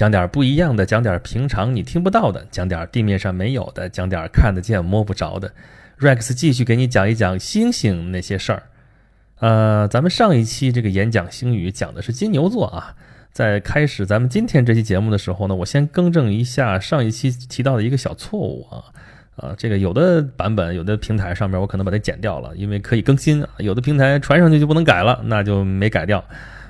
讲点不一样的，讲点平常你听不到的，讲点地面上没有的，讲点看得见摸不着的。Rex 继续给你讲一讲星星那些事儿。呃，咱们上一期这个演讲星语讲的是金牛座啊。在开始咱们今天这期节目的时候呢，我先更正一下上一期提到的一个小错误啊。啊，这个有的版本有的平台上面我可能把它剪掉了，因为可以更新；有的平台传上去就不能改了，那就没改掉。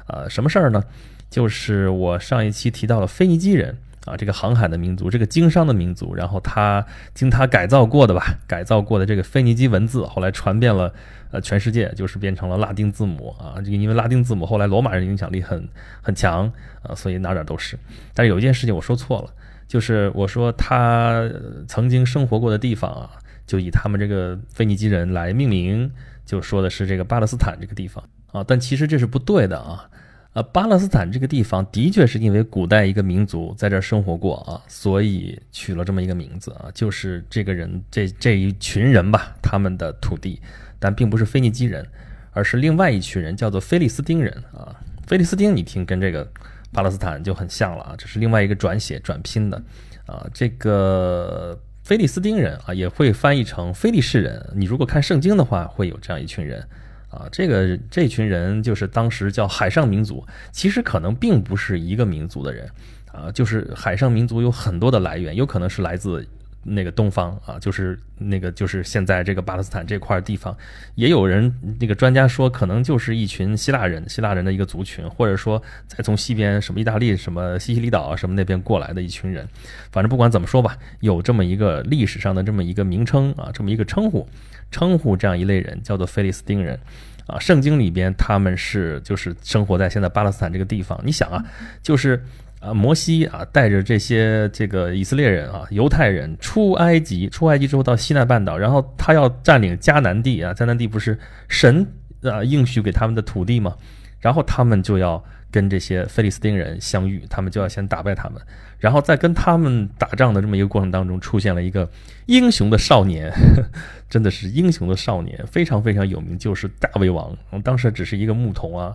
啊，什么事儿呢？就是我上一期提到了腓尼基人啊，这个航海的民族，这个经商的民族，然后他经他改造过的吧，改造过的这个腓尼基文字，后来传遍了呃全世界，就是变成了拉丁字母啊。这个因为拉丁字母后来罗马人影响力很很强啊，所以哪哪都是。但是有一件事情我说错了。就是我说他曾经生活过的地方啊，就以他们这个腓尼基人来命名，就说的是这个巴勒斯坦这个地方啊，但其实这是不对的啊。呃，巴勒斯坦这个地方的确是因为古代一个民族在这儿生活过啊，所以取了这么一个名字啊，就是这个人这这一群人吧，他们的土地，但并不是腓尼基人，而是另外一群人，叫做菲利斯丁人啊。菲利斯丁，你听跟这个。巴勒斯坦就很像了啊，这是另外一个转写转拼的，啊，这个菲利斯丁人啊也会翻译成菲利士人。你如果看圣经的话，会有这样一群人，啊，这个这群人就是当时叫海上民族，其实可能并不是一个民族的人，啊，就是海上民族有很多的来源，有可能是来自。那个东方啊，就是那个就是现在这个巴勒斯坦这块地方，也有人那个专家说，可能就是一群希腊人，希腊人的一个族群，或者说再从西边什么意大利、什么西西里岛啊什么那边过来的一群人。反正不管怎么说吧，有这么一个历史上的这么一个名称啊，这么一个称呼，称呼这样一类人叫做菲利斯丁人啊。圣经里边他们是就是生活在现在巴勒斯坦这个地方。你想啊，就是。啊，摩西啊，带着这些这个以色列人啊，犹太人出埃及，出埃及之后到西奈半岛，然后他要占领迦南地啊，迦南地不是神啊应许给他们的土地吗？然后他们就要跟这些菲利斯丁人相遇，他们就要先打败他们，然后在跟他们打仗的这么一个过程当中，出现了一个英雄的少年，真的是英雄的少年，非常非常有名，就是大卫王，当时只是一个牧童啊。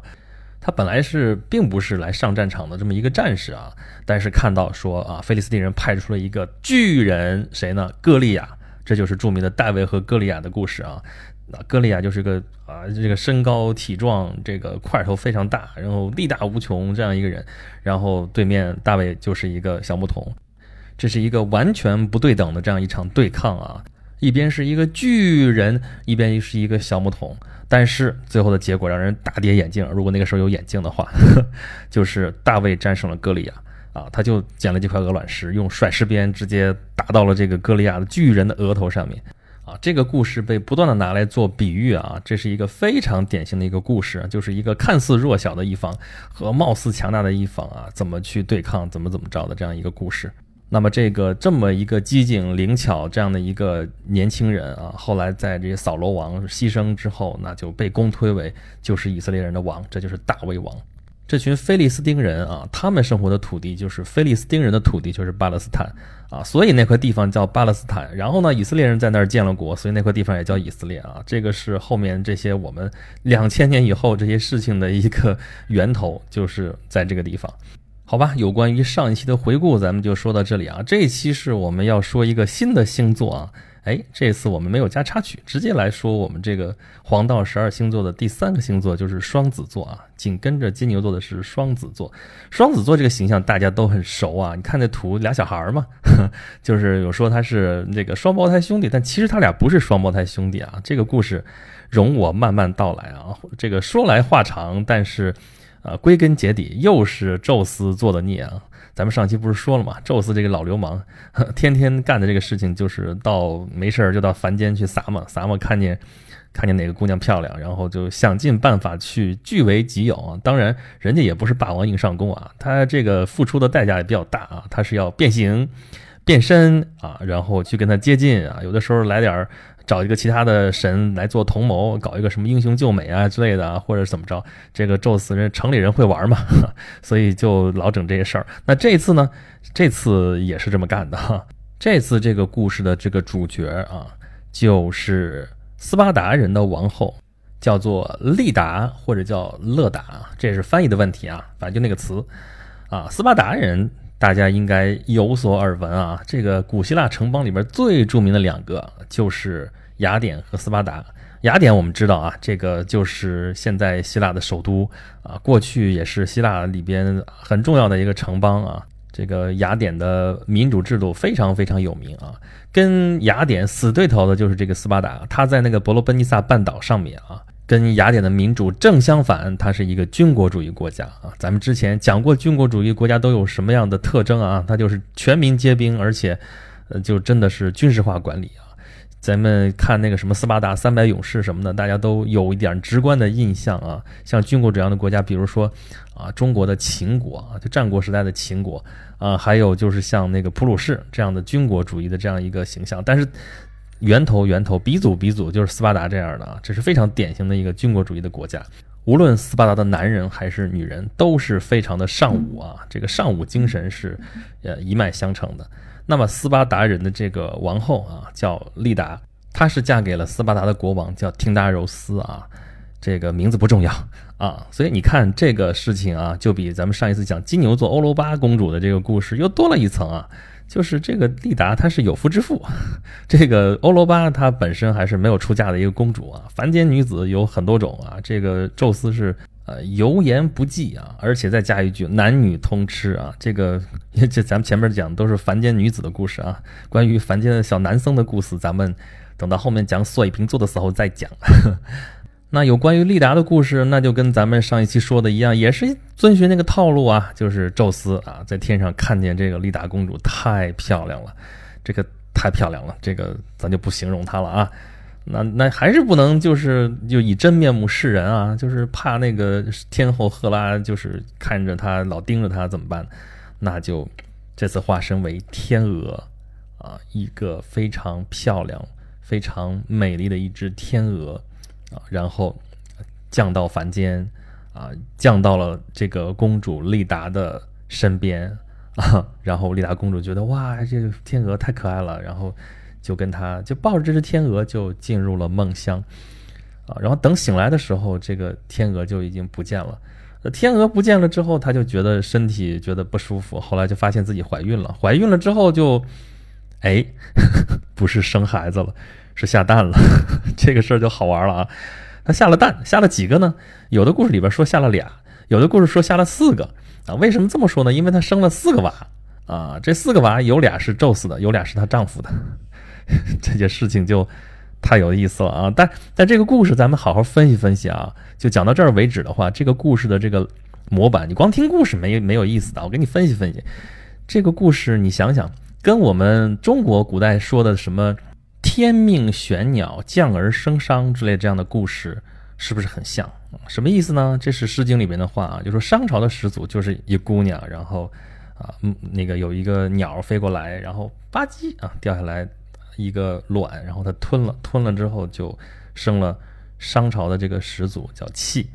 他本来是并不是来上战场的这么一个战士啊，但是看到说啊，菲利斯汀人派出了一个巨人，谁呢？歌利亚，这就是著名的大卫和歌利亚的故事啊。那歌利亚就是个啊，这个身高体壮，这个块头非常大，然后力大无穷这样一个人，然后对面大卫就是一个小牧童，这是一个完全不对等的这样一场对抗啊，一边是一个巨人，一边是一个小牧童。但是最后的结果让人大跌眼镜。如果那个时候有眼镜的话，就是大卫战胜了歌利亚啊，他就捡了几块鹅卵石，用甩石鞭直接打到了这个歌利亚的巨人的额头上面啊。这个故事被不断的拿来做比喻啊，这是一个非常典型的一个故事，就是一个看似弱小的一方和貌似强大的一方啊，怎么去对抗，怎么怎么着的这样一个故事。那么这个这么一个机警灵巧这样的一个年轻人啊，后来在这些扫罗王牺牲之后，那就被公推为就是以色列人的王，这就是大卫王。这群菲利斯丁人啊，他们生活的土地就是菲利斯丁人的土地，就是巴勒斯坦啊，所以那块地方叫巴勒斯坦。然后呢，以色列人在那儿建了国，所以那块地方也叫以色列啊。这个是后面这些我们两千年以后这些事情的一个源头，就是在这个地方。好吧，有关于上一期的回顾，咱们就说到这里啊。这一期是我们要说一个新的星座啊。哎，这次我们没有加插曲，直接来说我们这个黄道十二星座的第三个星座就是双子座啊。紧跟着金牛座的是双子座。双子座这个形象大家都很熟啊。你看那图，俩小孩嘛，就是有说他是那个双胞胎兄弟，但其实他俩不是双胞胎兄弟啊。这个故事容我慢慢道来啊。这个说来话长，但是。啊，归根结底又是宙斯做的孽啊！咱们上期不是说了吗？宙斯这个老流氓，天天干的这个事情就是到没事儿就到凡间去撒嘛撒嘛，看见看见哪个姑娘漂亮，然后就想尽办法去据为己有啊！当然，人家也不是霸王硬上弓啊，他这个付出的代价也比较大啊，他是要变形、变身啊，然后去跟他接近啊，有的时候来点儿。找一个其他的神来做同谋，搞一个什么英雄救美啊之类的，或者怎么着？这个宙斯人城里人会玩嘛，所以就老整这些事儿。那这次呢？这次也是这么干的哈。这次这个故事的这个主角啊，就是斯巴达人的王后，叫做利达或者叫勒达，这是翻译的问题啊，反正就那个词啊。斯巴达人。大家应该有所耳闻啊。这个古希腊城邦里边最著名的两个就是雅典和斯巴达。雅典我们知道啊，这个就是现在希腊的首都啊，过去也是希腊里边很重要的一个城邦啊。这个雅典的民主制度非常非常有名啊，跟雅典死对头的就是这个斯巴达，他在那个伯罗奔尼撒半岛上面啊，跟雅典的民主正相反，它是一个军国主义国家啊。咱们之前讲过军国主义国家都有什么样的特征啊？它就是全民皆兵，而且，呃，就真的是军事化管理啊。咱们看那个什么斯巴达三百勇士什么的，大家都有一点直观的印象啊。像军国这样的国家，比如说啊，中国的秦国啊，就战国时代的秦国啊，还有就是像那个普鲁士这样的军国主义的这样一个形象。但是源头源头鼻祖鼻祖就是斯巴达这样的啊，这是非常典型的一个军国主义的国家。无论斯巴达的男人还是女人，都是非常的尚武啊，这个尚武精神是呃一脉相承的。那么斯巴达人的这个王后啊，叫丽达，她是嫁给了斯巴达的国王，叫听达柔斯啊。这个名字不重要啊，所以你看这个事情啊，就比咱们上一次讲金牛座欧罗巴公主的这个故事又多了一层啊。就是这个丽达她是有夫之妇，这个欧罗巴她本身还是没有出嫁的一个公主啊。凡间女子有很多种啊，这个宙斯是。呃，油盐不忌啊，而且再加一句男女通吃啊，这个这咱们前面讲都是凡间女子的故事啊，关于凡间的小男生的故事，咱们等到后面讲水瓶座的时候再讲。那有关于利达的故事，那就跟咱们上一期说的一样，也是遵循那个套路啊，就是宙斯啊在天上看见这个利达公主太漂亮了，这个太漂亮了，这个咱就不形容她了啊。那那还是不能，就是就以真面目示人啊，就是怕那个天后赫拉，就是看着他老盯着他怎么办？那就这次化身为天鹅啊，一个非常漂亮、非常美丽的一只天鹅啊，然后降到凡间啊，降到了这个公主丽达的身边啊，然后丽达公主觉得哇，这个天鹅太可爱了，然后。就跟他就抱着这只天鹅就进入了梦乡，啊，然后等醒来的时候，这个天鹅就已经不见了。天鹅不见了之后，她就觉得身体觉得不舒服，后来就发现自己怀孕了。怀孕了之后就，哎，不是生孩子了，是下蛋了。这个事儿就好玩了啊！他下了蛋，下了几个呢？有的故事里边说下了俩，有的故事说下了四个啊。为什么这么说呢？因为他生了四个娃啊，这四个娃有俩是宙斯的，有俩是她丈夫的。这件事情就太有意思了啊！但但这个故事咱们好好分析分析啊。就讲到这儿为止的话，这个故事的这个模板，你光听故事没没有意思的。我给你分析分析这个故事，你想想，跟我们中国古代说的什么“天命玄鸟，降而生商”之类这样的故事，是不是很像？什么意思呢？这是《诗经》里面的话啊，就说商朝的始祖就是一姑娘，然后啊，那个有一个鸟飞过来，然后吧唧啊掉下来。一个卵，然后它吞了，吞了之后就生了商朝的这个始祖叫契。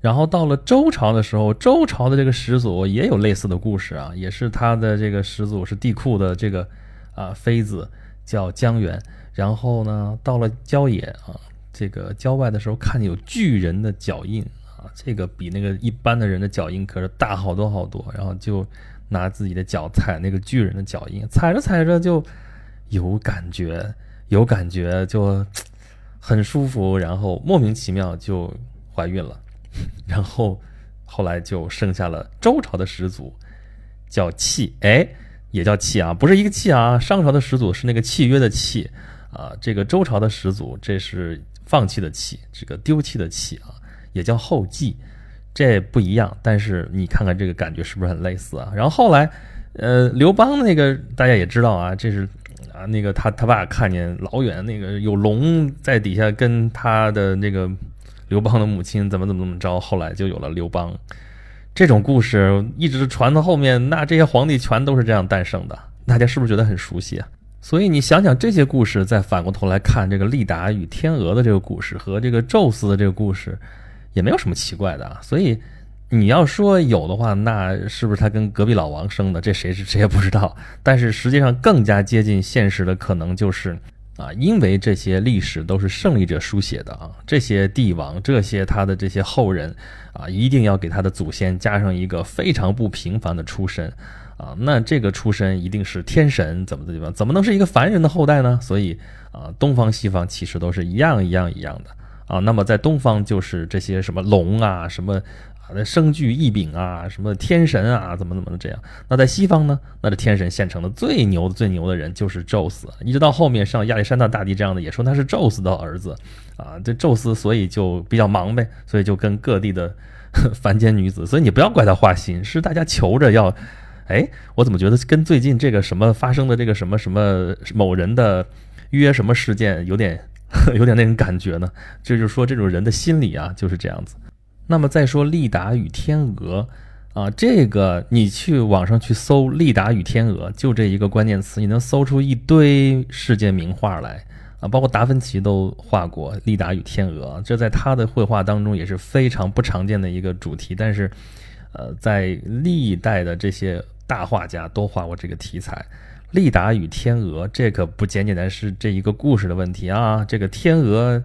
然后到了周朝的时候，周朝的这个始祖也有类似的故事啊，也是他的这个始祖是帝喾的这个啊妃子叫姜原。然后呢，到了郊野啊，这个郊外的时候，看见有巨人的脚印啊，这个比那个一般的人的脚印可是大好多好多。然后就拿自己的脚踩那个巨人的脚印，踩着踩着就。有感觉，有感觉就很舒服，然后莫名其妙就怀孕了，然后后来就剩下了周朝的始祖，叫契，哎，也叫契啊，不是一个契啊。商朝的始祖是那个契约的契啊，这个周朝的始祖这是放弃的弃，这个丢弃的弃啊，也叫后继，这不一样。但是你看看这个感觉是不是很类似啊？然后后来，呃，刘邦那个大家也知道啊，这是。啊，那个他他爸看见老远那个有龙在底下跟他的那个刘邦的母亲怎么怎么怎么着，后来就有了刘邦。这种故事一直传到后面，那这些皇帝全都是这样诞生的。大家是不是觉得很熟悉啊？所以你想想这些故事，再反过头来看这个利达与天鹅的这个故事和这个宙斯的这个故事，也没有什么奇怪的啊。所以。你要说有的话，那是不是他跟隔壁老王生的？这谁是谁也不知道。但是实际上更加接近现实的可能就是，啊，因为这些历史都是胜利者书写的啊，这些帝王，这些他的这些后人，啊，一定要给他的祖先加上一个非常不平凡的出身，啊，那这个出身一定是天神怎么的地方？怎么能是一个凡人的后代呢？所以啊，东方西方其实都是一样一样一样的啊。那么在东方就是这些什么龙啊，什么那生具异禀啊，什么天神啊，怎么怎么的这样。那在西方呢？那这天神现成的最牛的最牛的人就是宙斯，一直到后面像亚历山大大帝这样的也说他是宙斯的儿子啊。这宙斯所以就比较忙呗，所以就跟各地的 凡间女子，所以你不要怪他花心，是大家求着要。哎，我怎么觉得跟最近这个什么发生的这个什么什么某人的约什么事件有点 有点那种感觉呢？这就是说这种人的心理啊就是这样子。那么再说利达与天鹅啊，这个你去网上去搜利达与天鹅，就这一个关键词，你能搜出一堆世界名画来啊，包括达芬奇都画过利达与天鹅，这在他的绘画当中也是非常不常见的一个主题。但是，呃，在历代的这些。大画家都画过这个题材，利达与天鹅，这可不简简单是这一个故事的问题啊！这个天鹅，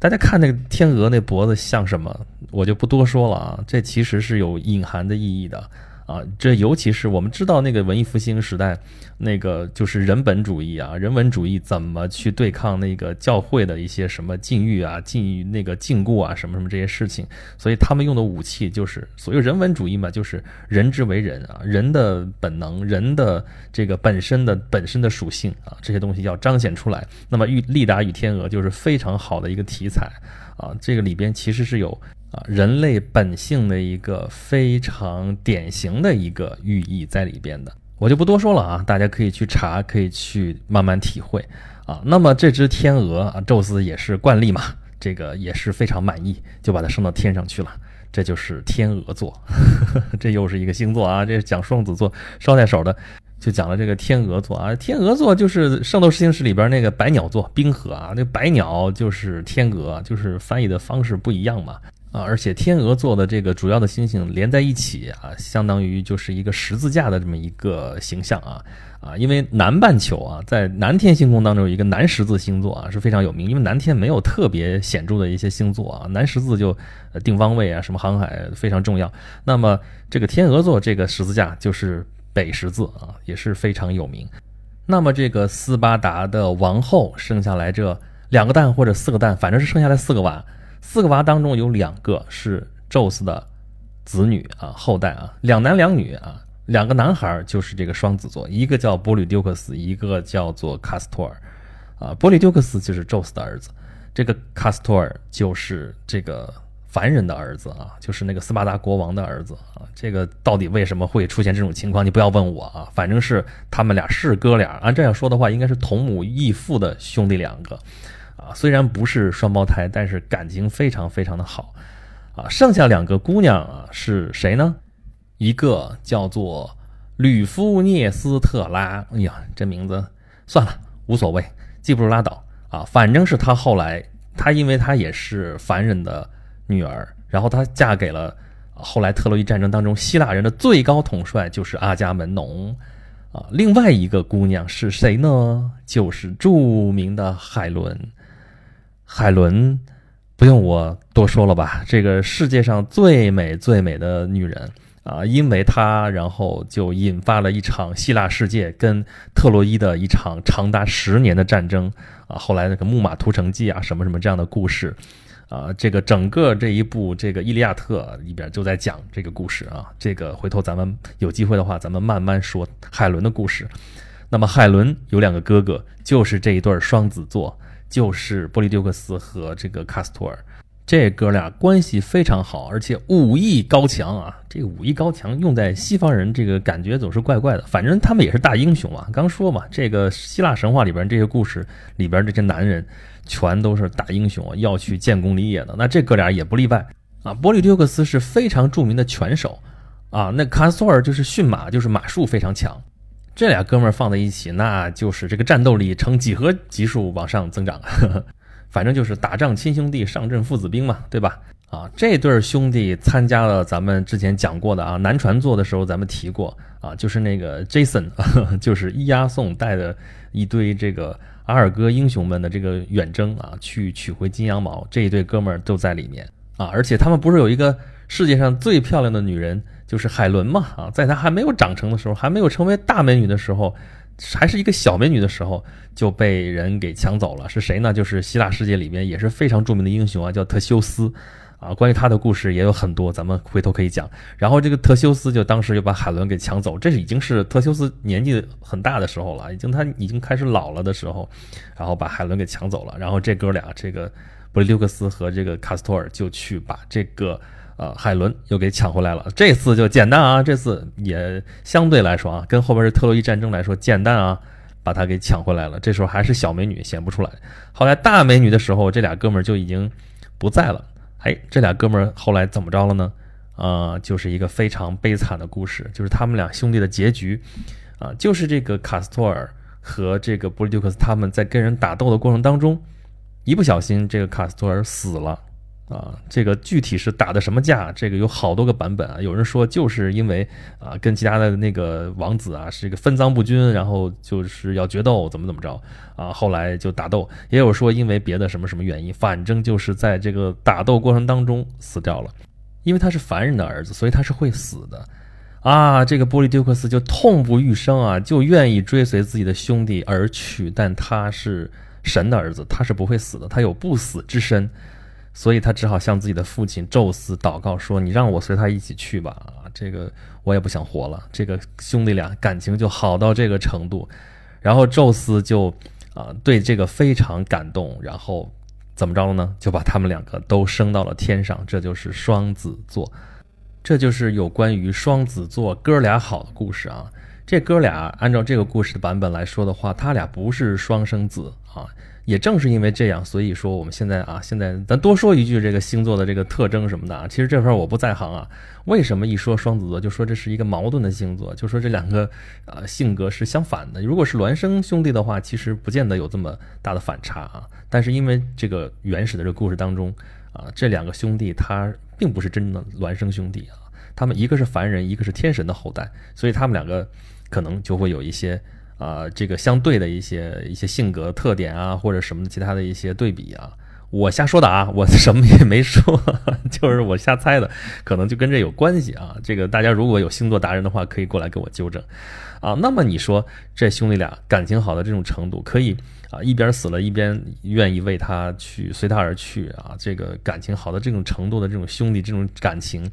大家看那个天鹅那脖子像什么，我就不多说了啊。这其实是有隐含的意义的。啊，这尤其是我们知道那个文艺复兴时代，那个就是人本主义啊，人文主义怎么去对抗那个教会的一些什么禁欲啊、禁欲那个禁锢啊、什么什么这些事情，所以他们用的武器就是所谓人文主义嘛，就是人之为人啊，人的本能、人的这个本身的本身的属性啊，这些东西要彰显出来。那么《玉利达与天鹅》就是非常好的一个题材啊，这个里边其实是有。啊，人类本性的一个非常典型的一个寓意在里边的，我就不多说了啊，大家可以去查，可以去慢慢体会啊。那么这只天鹅啊，宙斯也是惯例嘛，这个也是非常满意，就把它升到天上去了。这就是天鹅座，这又是一个星座啊，这是讲双子座捎带手的，就讲了这个天鹅座啊。天鹅座就是《圣斗士星矢》里边那个百鸟座，冰河啊，那白鸟就是天鹅，就是翻译的方式不一样嘛。啊，而且天鹅座的这个主要的星星连在一起啊，相当于就是一个十字架的这么一个形象啊啊，因为南半球啊，在南天星空当中有一个南十字星座啊是非常有名，因为南天没有特别显著的一些星座啊，南十字就定方位啊，什么航海非常重要。那么这个天鹅座这个十字架就是北十字啊，也是非常有名。那么这个斯巴达的王后生下来这两个蛋或者四个蛋，反正是生下来四个娃。四个娃当中有两个是宙斯的子女啊，后代啊，两男两女啊，两个男孩就是这个双子座，一个叫波吕丢克斯，一个叫做卡斯托尔，啊，波吕丢克斯就是宙斯的儿子，这个卡斯托尔就是这个凡人的儿子啊，就是那个斯巴达国王的儿子啊，这个到底为什么会出现这种情况？你不要问我啊，反正是他们俩是哥俩，按这样说的话，应该是同母异父的兄弟两个。啊，虽然不是双胞胎，但是感情非常非常的好，啊，剩下两个姑娘啊是谁呢？一个叫做吕夫涅斯特拉，哎呀，这名字算了，无所谓，记不住拉倒啊。反正是她后来，她因为她也是凡人的女儿，然后她嫁给了后来特洛伊战争当中希腊人的最高统帅，就是阿伽门农啊。另外一个姑娘是谁呢？就是著名的海伦。海伦，不用我多说了吧？这个世界上最美最美的女人啊，因为她，然后就引发了一场希腊世界跟特洛伊的一场长达十年的战争啊。后来那个《木马屠城记》啊，什么什么这样的故事啊，这个整个这一部这个《伊利亚特》里边就在讲这个故事啊。这个回头咱们有机会的话，咱们慢慢说海伦的故事。那么海伦有两个哥哥，就是这一对双子座。就是波利丢克斯和这个卡斯托尔，这哥俩关系非常好，而且武艺高强啊！这个武艺高强用在西方人，这个感觉总是怪怪的。反正他们也是大英雄啊。刚说嘛，这个希腊神话里边这些故事里边这些男人，全都是大英雄啊，要去建功立业的。那这哥俩也不例外啊。波利丢克斯是非常著名的拳手啊，那卡斯托尔就是驯马，就是马术非常强。这俩哥们儿放在一起，那就是这个战斗力呈几何级数往上增长。反正就是打仗亲兄弟，上阵父子兵嘛，对吧？啊，这对兄弟参加了咱们之前讲过的啊，南船座的时候咱们提过啊，就是那个 Jason，就是伊阿宋带的一堆这个阿尔戈英雄们的这个远征啊，去取回金羊毛，这一对哥们儿都在里面啊。而且他们不是有一个世界上最漂亮的女人就是海伦嘛啊，在她还没有长成的时候，还没有成为大美女的时候，还是一个小美女的时候，就被人给抢走了。是谁呢？就是希腊世界里面也是非常著名的英雄啊，叫特修斯。啊，关于他的故事也有很多，咱们回头可以讲。然后这个特修斯就当时就把海伦给抢走，这是已经是特修斯年纪很大的时候了，已经他已经开始老了的时候，然后把海伦给抢走了。然后这哥俩，这个布里留克斯和这个卡斯托尔就去把这个呃海伦又给抢回来了。这次就简单啊，这次也相对来说啊，跟后边是特洛伊战争来说简单啊，把他给抢回来了。这时候还是小美女显不出来，后来大美女的时候，这俩哥们儿就已经不在了。哎，这俩哥们儿后来怎么着了呢？啊，就是一个非常悲惨的故事，就是他们俩兄弟的结局，啊，就是这个卡斯托尔和这个布里丢克斯他们在跟人打斗的过程当中，一不小心这个卡斯托尔死了。啊，这个具体是打的什么架？这个有好多个版本啊。有人说就是因为啊，跟其他的那个王子啊是一个分赃不均，然后就是要决斗，怎么怎么着啊。后来就打斗，也有说因为别的什么什么原因，反正就是在这个打斗过程当中死掉了。因为他是凡人的儿子，所以他是会死的啊。这个波利丢克斯就痛不欲生啊，就愿意追随自己的兄弟而去，但他是神的儿子，他是不会死的，他有不死之身。所以他只好向自己的父亲宙斯祷告说：“你让我随他一起去吧，啊，这个我也不想活了。”这个兄弟俩感情就好到这个程度，然后宙斯就啊对这个非常感动，然后怎么着了呢？就把他们两个都升到了天上，这就是双子座，这就是有关于双子座哥俩好的故事啊。这哥俩按照这个故事的版本来说的话，他俩不是双生子啊。也正是因为这样，所以说我们现在啊，现在咱多说一句这个星座的这个特征什么的啊。其实这块我不在行啊。为什么一说双子座就说这是一个矛盾的星座，就说这两个啊性格是相反的？如果是孪生兄弟的话，其实不见得有这么大的反差啊。但是因为这个原始的这个故事当中啊，这两个兄弟他并不是真正的孪生兄弟啊，他们一个是凡人，一个是天神的后代，所以他们两个可能就会有一些。啊，这个相对的一些一些性格特点啊，或者什么其他的一些对比啊，我瞎说的啊，我什么也没说，就是我瞎猜的，可能就跟这有关系啊。这个大家如果有星座达人的话，可以过来给我纠正啊。那么你说这兄弟俩感情好的这种程度，可以啊一边死了，一边愿意为他去随他而去啊，这个感情好的这种程度的这种兄弟这种感情。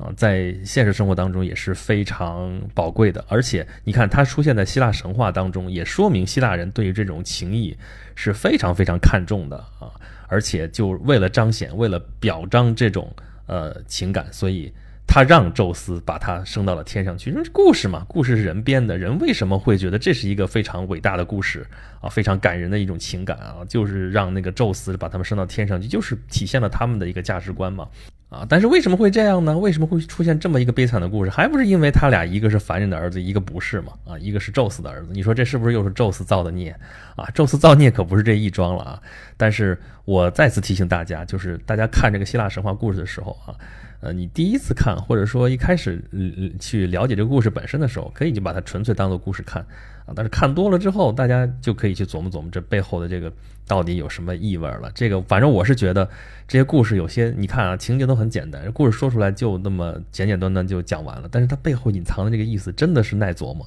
啊，在现实生活当中也是非常宝贵的，而且你看它出现在希腊神话当中，也说明希腊人对于这种情谊是非常非常看重的啊！而且就为了彰显、为了表彰这种呃情感，所以他让宙斯把他升到了天上去。因为故事嘛，故事是人编的，人为什么会觉得这是一个非常伟大的故事啊？非常感人的一种情感啊，就是让那个宙斯把他们升到天上去，就是体现了他们的一个价值观嘛。啊，但是为什么会这样呢？为什么会出现这么一个悲惨的故事？还不是因为他俩一个是凡人的儿子，一个不是嘛？啊，一个是宙斯的儿子，你说这是不是又是宙斯造的孽？啊，宙斯造孽可不是这一桩了啊！但是我再次提醒大家，就是大家看这个希腊神话故事的时候啊。呃，你第一次看，或者说一开始去了解这个故事本身的时候，可以就把它纯粹当做故事看但是看多了之后，大家就可以去琢磨琢磨这背后的这个到底有什么意味了。这个反正我是觉得这些故事有些，你看啊，情节都很简单，故事说出来就那么简简单单就讲完了，但是它背后隐藏的这个意思真的是耐琢磨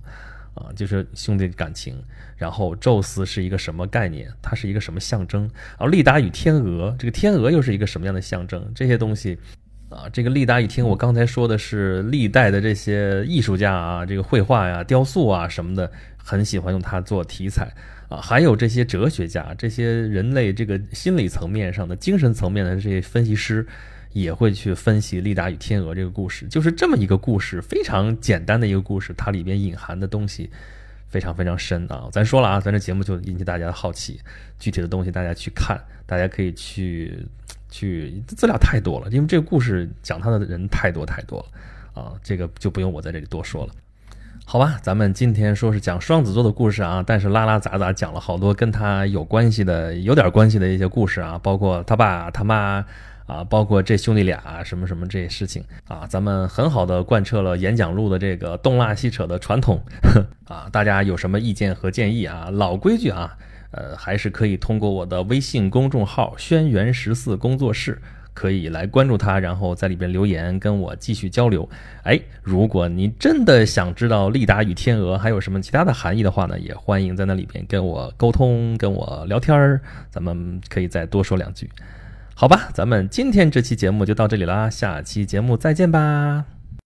啊。就是兄弟感情，然后宙斯是一个什么概念？它是一个什么象征？然后利达与天鹅，这个天鹅又是一个什么样的象征？这些东西。啊，这个利达一听，我刚才说的是历代的这些艺术家啊，这个绘画呀、雕塑啊什么的，很喜欢用它做题材啊。还有这些哲学家，这些人类这个心理层面上的、精神层面的这些分析师，也会去分析利达与天鹅这个故事。就是这么一个故事，非常简单的一个故事，它里边隐含的东西非常非常深啊。咱说了啊，咱这节目就引起大家的好奇，具体的东西大家去看，大家可以去。去资料太多了，因为这个故事讲他的人太多太多了啊，这个就不用我在这里多说了，好吧？咱们今天说是讲双子座的故事啊，但是拉拉杂杂讲了好多跟他有关系的、有点关系的一些故事啊，包括他爸他妈啊，包括这兄弟俩什么什么这些事情啊，咱们很好的贯彻了演讲录的这个东拉西扯的传统 啊，大家有什么意见和建议啊？老规矩啊。呃，还是可以通过我的微信公众号“轩辕十四工作室”可以来关注他，然后在里边留言跟我继续交流。哎，如果你真的想知道利达与天鹅还有什么其他的含义的话呢，也欢迎在那里边跟我沟通，跟我聊天儿，咱们可以再多说两句。好吧，咱们今天这期节目就到这里啦，下期节目再见吧。